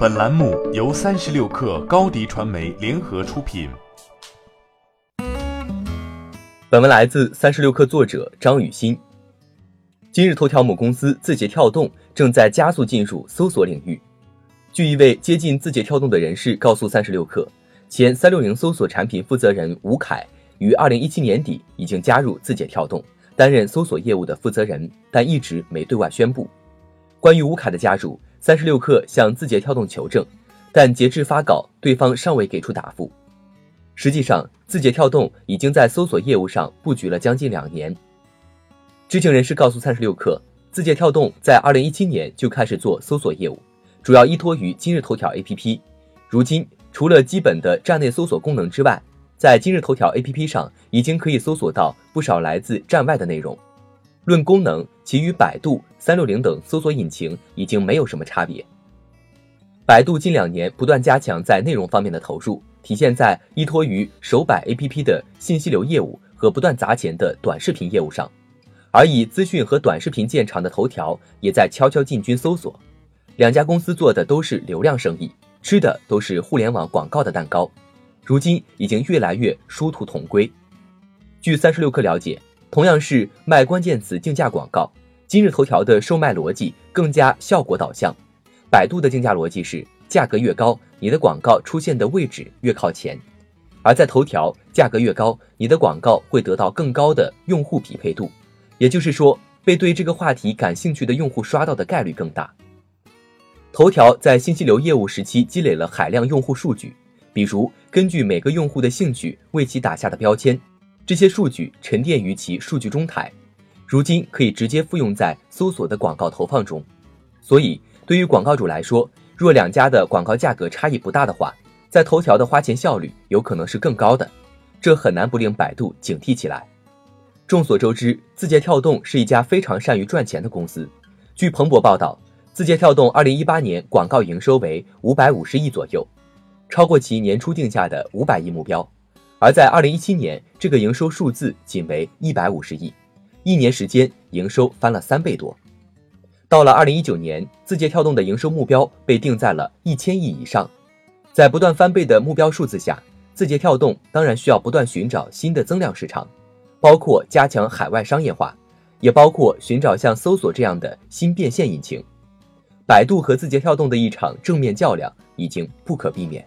本栏目由三十六氪高低传媒联合出品。本文来自三十六氪作者张雨欣。今日头条母公司字节跳动正在加速进入搜索领域。据一位接近字节跳动的人士告诉三十六氪，前三六零搜索产品负责人吴凯于二零一七年底已经加入字节跳动，担任搜索业务的负责人，但一直没对外宣布。关于吴凯的加入。三十六氪向字节跳动求证，但截至发稿，对方尚未给出答复。实际上，字节跳动已经在搜索业务上布局了将近两年。知情人士告诉三十六氪，字节跳动在二零一七年就开始做搜索业务，主要依托于今日头条 APP。如今，除了基本的站内搜索功能之外，在今日头条 APP 上已经可以搜索到不少来自站外的内容。论功能，其与百度、三六零等搜索引擎已经没有什么差别。百度近两年不断加强在内容方面的投入，体现在依托于手摆 APP 的信息流业务和不断砸钱的短视频业务上，而以资讯和短视频见长的头条也在悄悄进军搜索。两家公司做的都是流量生意，吃的都是互联网广告的蛋糕，如今已经越来越殊途同归。据三十六氪了解。同样是卖关键词竞价广告，今日头条的售卖逻辑更加效果导向，百度的竞价逻辑是价格越高，你的广告出现的位置越靠前，而在头条价格越高，你的广告会得到更高的用户匹配度，也就是说被对这个话题感兴趣的用户刷到的概率更大。头条在信息流业务时期积累了海量用户数据，比如根据每个用户的兴趣为其打下的标签。这些数据沉淀于其数据中台，如今可以直接复用在搜索的广告投放中。所以，对于广告主来说，若两家的广告价格差异不大的话，在头条的花钱效率有可能是更高的，这很难不令百度警惕起来。众所周知，字节跳动是一家非常善于赚钱的公司。据彭博报道，字节跳动2018年广告营收为550亿左右，超过其年初定下的500亿目标。而在二零一七年，这个营收数字仅为一百五十亿，一年时间营收翻了三倍多。到了二零一九年，字节跳动的营收目标被定在了一千亿以上。在不断翻倍的目标数字下，字节跳动当然需要不断寻找新的增量市场，包括加强海外商业化，也包括寻找像搜索这样的新变现引擎。百度和字节跳动的一场正面较量已经不可避免。